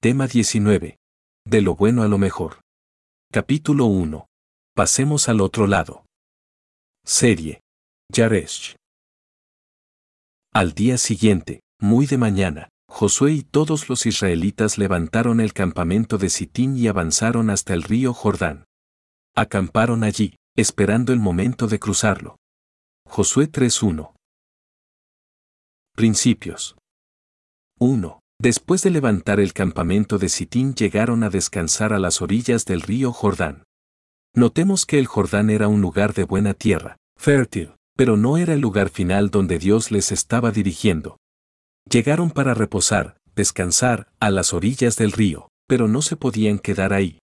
Tema 19. De lo bueno a lo mejor. Capítulo 1. Pasemos al otro lado. Serie. Yaresh. Al día siguiente, muy de mañana, Josué y todos los israelitas levantaron el campamento de Sitín y avanzaron hasta el río Jordán. Acamparon allí, esperando el momento de cruzarlo. Josué 3.1. Principios. 1. Después de levantar el campamento de Sitín llegaron a descansar a las orillas del río Jordán. Notemos que el Jordán era un lugar de buena tierra, fértil, pero no era el lugar final donde Dios les estaba dirigiendo. Llegaron para reposar, descansar, a las orillas del río, pero no se podían quedar ahí.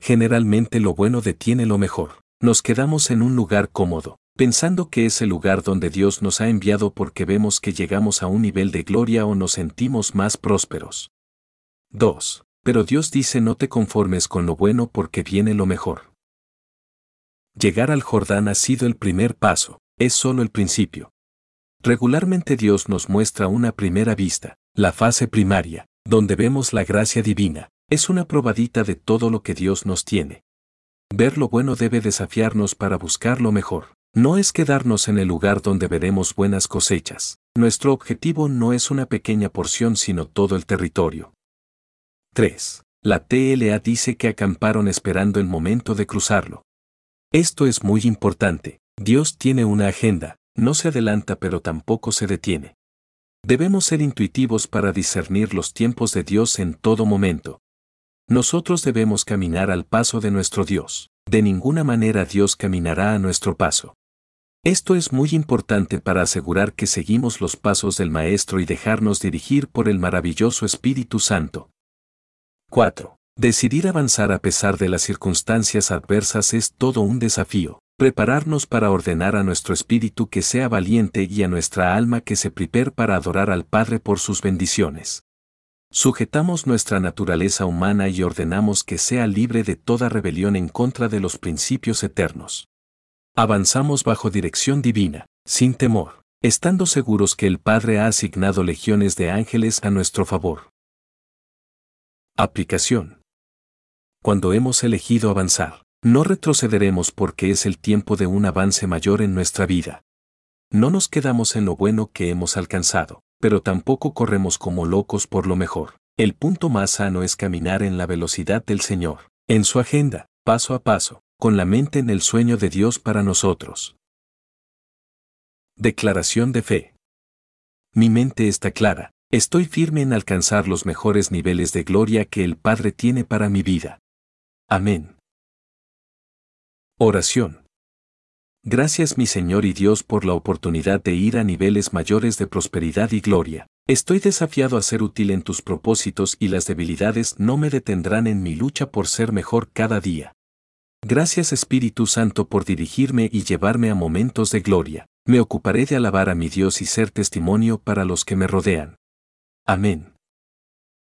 Generalmente lo bueno detiene lo mejor. Nos quedamos en un lugar cómodo, pensando que es el lugar donde Dios nos ha enviado porque vemos que llegamos a un nivel de gloria o nos sentimos más prósperos. 2. Pero Dios dice no te conformes con lo bueno porque viene lo mejor. Llegar al Jordán ha sido el primer paso, es solo el principio. Regularmente Dios nos muestra una primera vista, la fase primaria, donde vemos la gracia divina, es una probadita de todo lo que Dios nos tiene. Ver lo bueno debe desafiarnos para buscar lo mejor. No es quedarnos en el lugar donde veremos buenas cosechas. Nuestro objetivo no es una pequeña porción sino todo el territorio. 3. La TLA dice que acamparon esperando el momento de cruzarlo. Esto es muy importante. Dios tiene una agenda, no se adelanta pero tampoco se detiene. Debemos ser intuitivos para discernir los tiempos de Dios en todo momento. Nosotros debemos caminar al paso de nuestro Dios. De ninguna manera Dios caminará a nuestro paso. Esto es muy importante para asegurar que seguimos los pasos del Maestro y dejarnos dirigir por el maravilloso Espíritu Santo. 4. Decidir avanzar a pesar de las circunstancias adversas es todo un desafío. Prepararnos para ordenar a nuestro espíritu que sea valiente y a nuestra alma que se prepare para adorar al Padre por sus bendiciones. Sujetamos nuestra naturaleza humana y ordenamos que sea libre de toda rebelión en contra de los principios eternos. Avanzamos bajo dirección divina, sin temor, estando seguros que el Padre ha asignado legiones de ángeles a nuestro favor. Aplicación. Cuando hemos elegido avanzar, no retrocederemos porque es el tiempo de un avance mayor en nuestra vida. No nos quedamos en lo bueno que hemos alcanzado, pero tampoco corremos como locos por lo mejor. El punto más sano es caminar en la velocidad del Señor, en su agenda, paso a paso, con la mente en el sueño de Dios para nosotros. Declaración de fe. Mi mente está clara, estoy firme en alcanzar los mejores niveles de gloria que el Padre tiene para mi vida. Amén. Oración. Gracias mi Señor y Dios por la oportunidad de ir a niveles mayores de prosperidad y gloria. Estoy desafiado a ser útil en tus propósitos y las debilidades no me detendrán en mi lucha por ser mejor cada día. Gracias Espíritu Santo por dirigirme y llevarme a momentos de gloria. Me ocuparé de alabar a mi Dios y ser testimonio para los que me rodean. Amén.